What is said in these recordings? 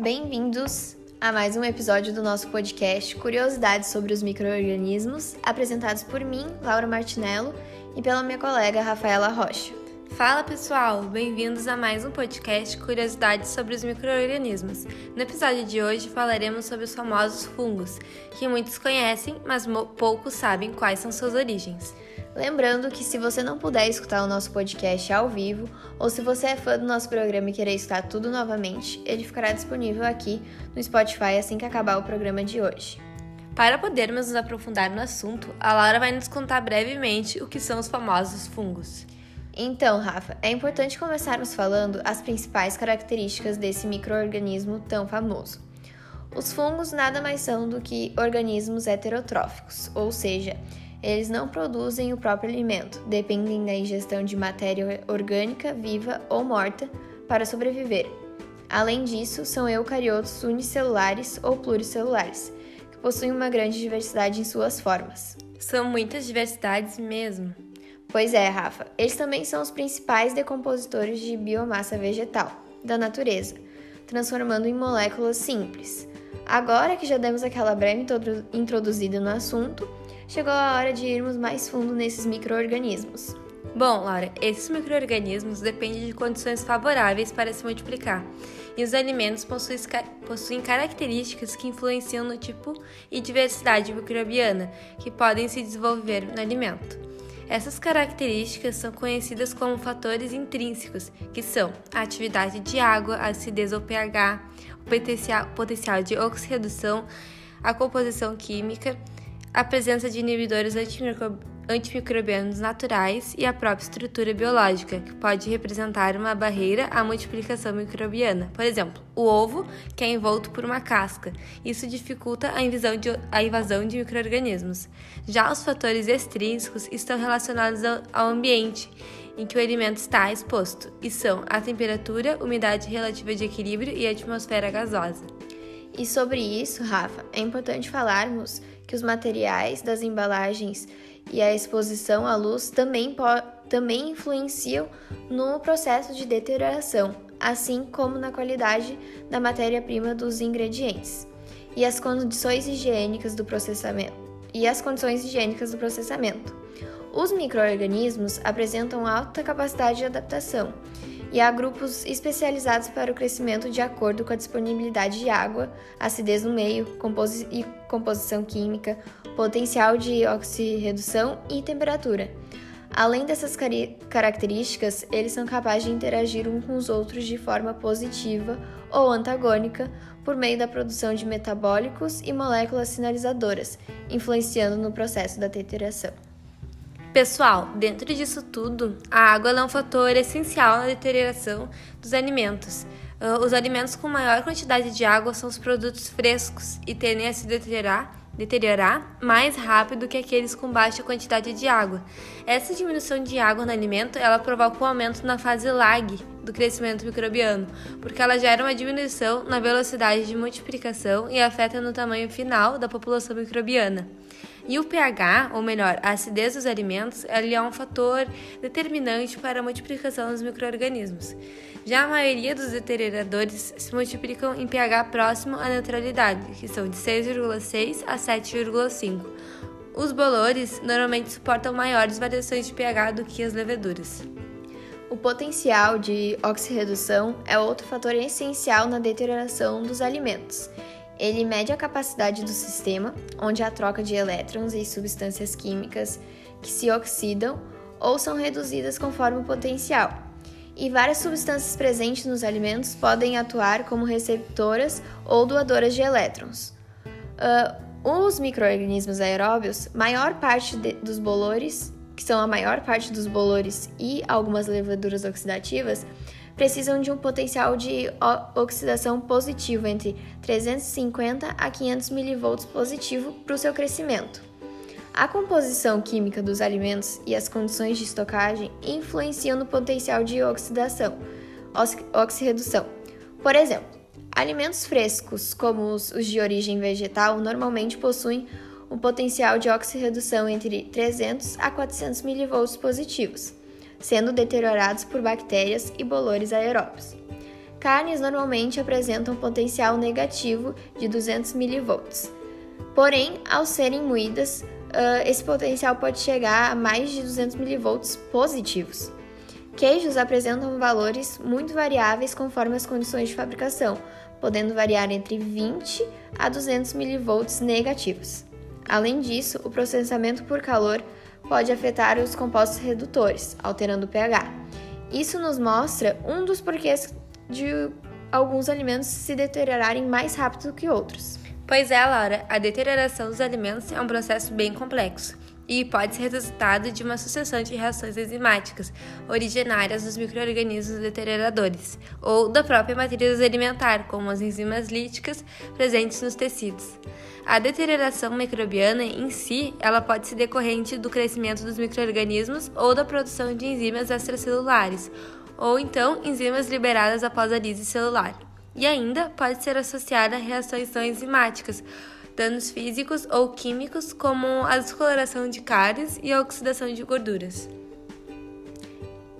Bem-vindos a mais um episódio do nosso podcast Curiosidades sobre os Microorganismos, apresentados por mim, Laura Martinello, e pela minha colega Rafaela Rocha. Fala pessoal, bem-vindos a mais um podcast Curiosidades sobre os Microorganismos. No episódio de hoje falaremos sobre os famosos fungos, que muitos conhecem, mas poucos sabem quais são suas origens. Lembrando que se você não puder escutar o nosso podcast ao vivo, ou se você é fã do nosso programa e querer escutar tudo novamente, ele ficará disponível aqui no Spotify assim que acabar o programa de hoje. Para podermos nos aprofundar no assunto, a Laura vai nos contar brevemente o que são os famosos fungos. Então, Rafa, é importante começarmos falando as principais características desse microorganismo tão famoso. Os fungos nada mais são do que organismos heterotróficos, ou seja, eles não produzem o próprio alimento, dependem da ingestão de matéria orgânica viva ou morta para sobreviver. Além disso, são eucariotos unicelulares ou pluricelulares, que possuem uma grande diversidade em suas formas. São muitas diversidades mesmo. Pois é, Rafa. Eles também são os principais decompositores de biomassa vegetal da natureza, transformando em moléculas simples. Agora que já demos aquela breve introduzida no assunto, chegou a hora de irmos mais fundo nesses micro-organismos. Bom, Laura, esses micro-organismos dependem de condições favoráveis para se multiplicar, e os alimentos possuem, possuem características que influenciam no tipo e diversidade microbiana que podem se desenvolver no alimento. Essas características são conhecidas como fatores intrínsecos, que são a atividade de água, a acidez ou pH, o potencial, de oxirredução, a composição química, a presença de inibidores antimicrobianos naturais e a própria estrutura biológica, que pode representar uma barreira à multiplicação microbiana. Por exemplo, o ovo, que é envolto por uma casca. Isso dificulta a invasão de, a invasão de microorganismos. Já os fatores extrínsecos estão relacionados ao ambiente em que o alimento está exposto, e são a temperatura, umidade relativa de equilíbrio e a atmosfera gasosa. E sobre isso, Rafa, é importante falarmos que os materiais das embalagens e a exposição à luz também, também influenciam no processo de deterioração, assim como na qualidade da matéria-prima dos ingredientes e as condições higiênicas do processamento. E as condições higiênicas do processamento. Os microorganismos apresentam alta capacidade de adaptação e há grupos especializados para o crescimento de acordo com a disponibilidade de água, acidez no meio composi e composição química, potencial de oxirredução e temperatura. Além dessas car características, eles são capazes de interagir uns com os outros de forma positiva ou antagônica por meio da produção de metabólicos e moléculas sinalizadoras, influenciando no processo da teteração. Pessoal, dentro disso tudo, a água é um fator essencial na deterioração dos alimentos. Uh, os alimentos com maior quantidade de água são os produtos frescos e tendem a se deteriorar, deteriorar mais rápido que aqueles com baixa quantidade de água. Essa diminuição de água no alimento ela provoca um aumento na fase lag do crescimento microbiano, porque ela gera uma diminuição na velocidade de multiplicação e afeta no tamanho final da população microbiana. E o pH, ou melhor, a acidez dos alimentos, ele é um fator determinante para a multiplicação dos microorganismos. Já a maioria dos deterioradores se multiplicam em pH próximo à neutralidade, que são de 6,6 a 7,5. Os bolores normalmente suportam maiores variações de pH do que as leveduras. O potencial de oxirredução é outro fator essencial na deterioração dos alimentos. Ele mede a capacidade do sistema, onde há troca de elétrons e substâncias químicas que se oxidam ou são reduzidas conforme o potencial. E várias substâncias presentes nos alimentos podem atuar como receptoras ou doadoras de elétrons. Uh, os microorganismos aeróbios, maior parte de, dos bolores, que são a maior parte dos bolores e algumas levaduras oxidativas, precisam de um potencial de oxidação positivo entre 350 a 500 mV positivo para o seu crescimento. A composição química dos alimentos e as condições de estocagem influenciam no potencial de oxidação, oxirredução. Por exemplo, alimentos frescos, como os de origem vegetal, normalmente possuem um potencial de oxirredução entre 300 a 400 mV positivos sendo deteriorados por bactérias e bolores aeróbios. carnes normalmente apresentam potencial negativo de 200 mV. Porém, ao serem moídas, esse potencial pode chegar a mais de 200 mV positivos. Queijos apresentam valores muito variáveis conforme as condições de fabricação, podendo variar entre 20 a 200 mV negativos. Além disso, o processamento por calor pode afetar os compostos redutores, alterando o pH. Isso nos mostra um dos porquês de alguns alimentos se deteriorarem mais rápido que outros. Pois é, Laura, a deterioração dos alimentos é um processo bem complexo e pode ser resultado de uma sucessão de reações enzimáticas originárias dos microorganismos deterioradores ou da própria matriz alimentar, como as enzimas líticas presentes nos tecidos. A deterioração microbiana em si, ela pode ser decorrente do crescimento dos microorganismos ou da produção de enzimas extracelulares, ou então enzimas liberadas após a lise celular. E ainda pode ser associada a reações não enzimáticas, danos físicos ou químicos, como a descoloração de cáries e a oxidação de gorduras.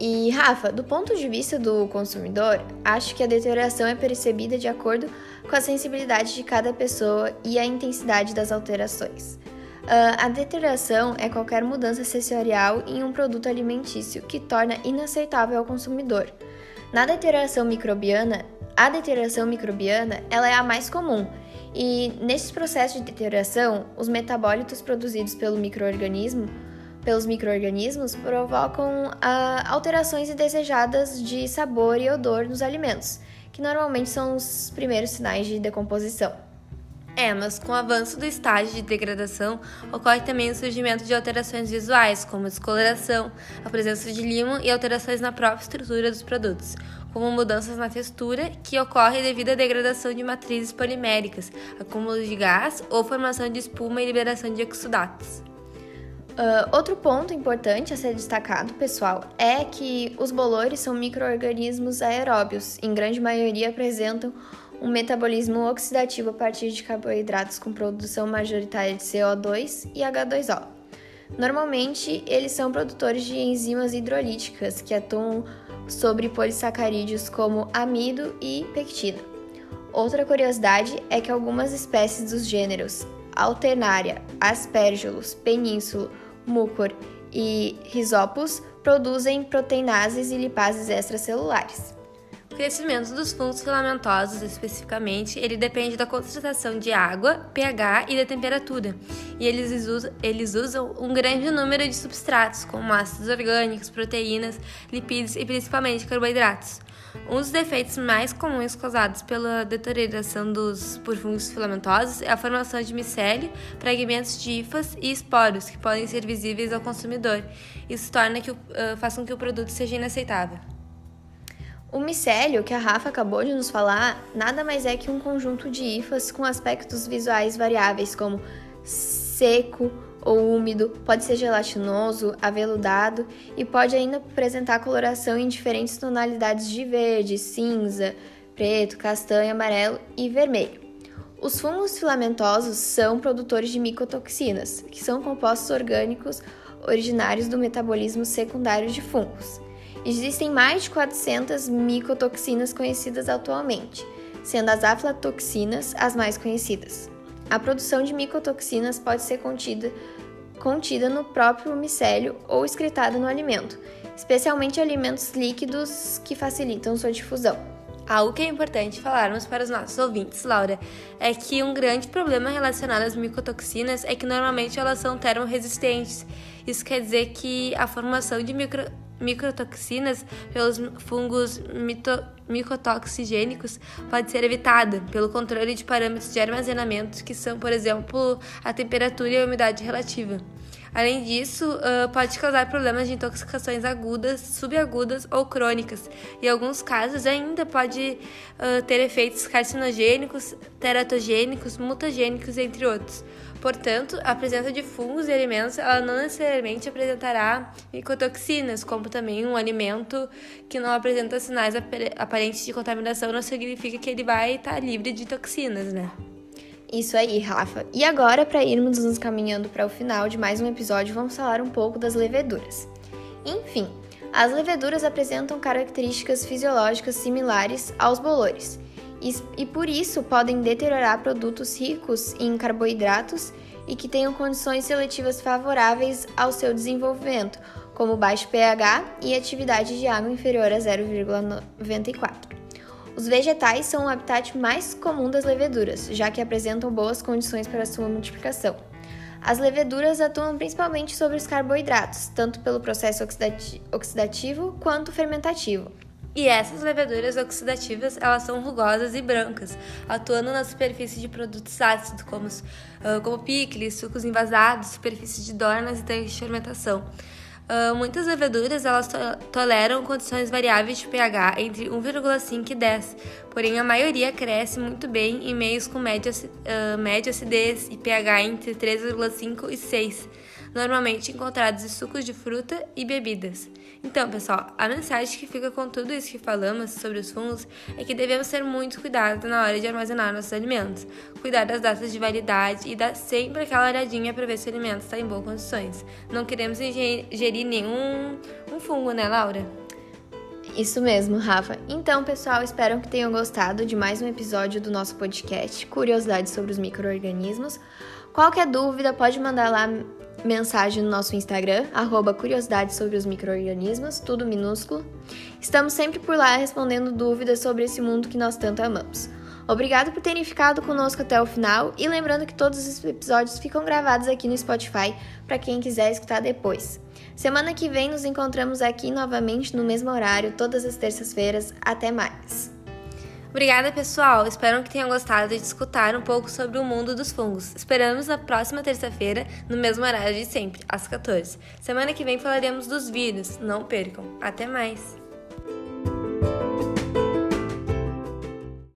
E Rafa, do ponto de vista do consumidor, acho que a deterioração é percebida de acordo com a sensibilidade de cada pessoa e a intensidade das alterações. Uh, a deterioração é qualquer mudança sensorial em um produto alimentício que torna inaceitável ao consumidor. Na deterioração microbiana, a deterioração microbiana ela é a mais comum e nesse processo de deterioração, os metabólitos produzidos pelo microorganismo, pelos microorganismos provocam ah, alterações indesejadas de sabor e odor nos alimentos, que normalmente são os primeiros sinais de decomposição. É, mas com o avanço do estágio de degradação, ocorre também o surgimento de alterações visuais, como descoloração, a presença de limo e alterações na própria estrutura dos produtos, como mudanças na textura, que ocorre devido à degradação de matrizes poliméricas, acúmulo de gás ou formação de espuma e liberação de exudatos. Uh, outro ponto importante a ser destacado, pessoal, é que os bolores são micro-organismos aeróbios, em grande maioria apresentam um metabolismo oxidativo a partir de carboidratos com produção majoritária de CO2 e H2O. Normalmente, eles são produtores de enzimas hidrolíticas que atuam sobre polissacarídeos como amido e pectina. Outra curiosidade é que algumas espécies dos gêneros Alternaria, Aspergillus, Peninsulo, Mucor e Rhizopus produzem proteinases e lipases extracelulares. O crescimento dos fungos filamentosos, especificamente, ele depende da concentração de água, pH e da temperatura. E eles usam, eles usam um grande número de substratos, como ácidos orgânicos, proteínas, lipídios e principalmente carboidratos. Um dos defeitos mais comuns causados pela deterioração dos por fungos filamentosos é a formação de micélio, fragmentos de hifas e esporos que podem ser visíveis ao consumidor. Isso torna que, uh, faz com que o produto seja inaceitável. O micélio, que a Rafa acabou de nos falar, nada mais é que um conjunto de hifas com aspectos visuais variáveis, como seco ou úmido, pode ser gelatinoso, aveludado e pode ainda apresentar coloração em diferentes tonalidades de verde, cinza, preto, castanho, amarelo e vermelho. Os fungos filamentosos são produtores de micotoxinas, que são compostos orgânicos originários do metabolismo secundário de fungos. Existem mais de 400 micotoxinas conhecidas atualmente, sendo as aflatoxinas as mais conhecidas. A produção de micotoxinas pode ser contida, contida no próprio micélio ou excretada no alimento, especialmente alimentos líquidos que facilitam sua difusão. Algo que é importante falarmos para os nossos ouvintes, Laura, é que um grande problema relacionado às micotoxinas é que normalmente elas são termoresistentes. Isso quer dizer que a formação de micro microtoxinas pelos fungos mito, micotoxigênicos pode ser evitada pelo controle de parâmetros de armazenamento que são, por exemplo, a temperatura e a umidade relativa. Além disso, uh, pode causar problemas de intoxicações agudas, subagudas ou crônicas. Em alguns casos, ainda pode uh, ter efeitos carcinogênicos, teratogênicos, mutagênicos, entre outros. Portanto, a presença de fungos e alimentos ela não necessariamente apresentará micotoxinas, como também um alimento que não apresenta sinais aparentes de contaminação não significa que ele vai estar livre de toxinas, né? Isso aí, Rafa. E agora, para irmos nos caminhando para o final de mais um episódio, vamos falar um pouco das leveduras. Enfim, As leveduras apresentam características fisiológicas similares aos bolores e, e por isso podem deteriorar produtos ricos em carboidratos e que tenham condições seletivas favoráveis ao seu desenvolvimento, como baixo pH e atividade de água inferior a 0,94. Os vegetais são o habitat mais comum das leveduras, já que apresentam boas condições para sua multiplicação. As leveduras atuam principalmente sobre os carboidratos, tanto pelo processo oxidativo quanto fermentativo. E essas leveduras oxidativas, elas são rugosas e brancas, atuando na superfície de produtos ácidos, como, como picles, sucos envasados, superfície de dornas e de fermentação. Uh, muitas leveduras elas to toleram condições variáveis de pH entre 1,5 e 10, porém a maioria cresce muito bem em meios com média, uh, média acidez e pH entre 3,5 e 6 normalmente encontrados em sucos de fruta e bebidas. Então, pessoal, a mensagem que fica com tudo isso que falamos sobre os fungos é que devemos ter muito cuidado na hora de armazenar nossos alimentos, cuidar das datas de validade e dar sempre aquela olhadinha para ver se o alimento está em boas condições. Não queremos ingerir nenhum um fungo, né, Laura? Isso mesmo, Rafa. Então, pessoal, espero que tenham gostado de mais um episódio do nosso podcast Curiosidades sobre os Microorganismos. Qualquer dúvida, pode mandar lá mensagem no nosso Instagram, arroba curiosidades sobre os micro-organismos, tudo minúsculo. Estamos sempre por lá respondendo dúvidas sobre esse mundo que nós tanto amamos. Obrigado por terem ficado conosco até o final e lembrando que todos os episódios ficam gravados aqui no Spotify para quem quiser escutar depois. Semana que vem nos encontramos aqui novamente no mesmo horário, todas as terças-feiras. Até mais! Obrigada, pessoal. Espero que tenham gostado de escutar um pouco sobre o mundo dos fungos. Esperamos na próxima terça-feira, no mesmo horário de sempre, às 14. Semana que vem falaremos dos vírus. Não percam. Até mais!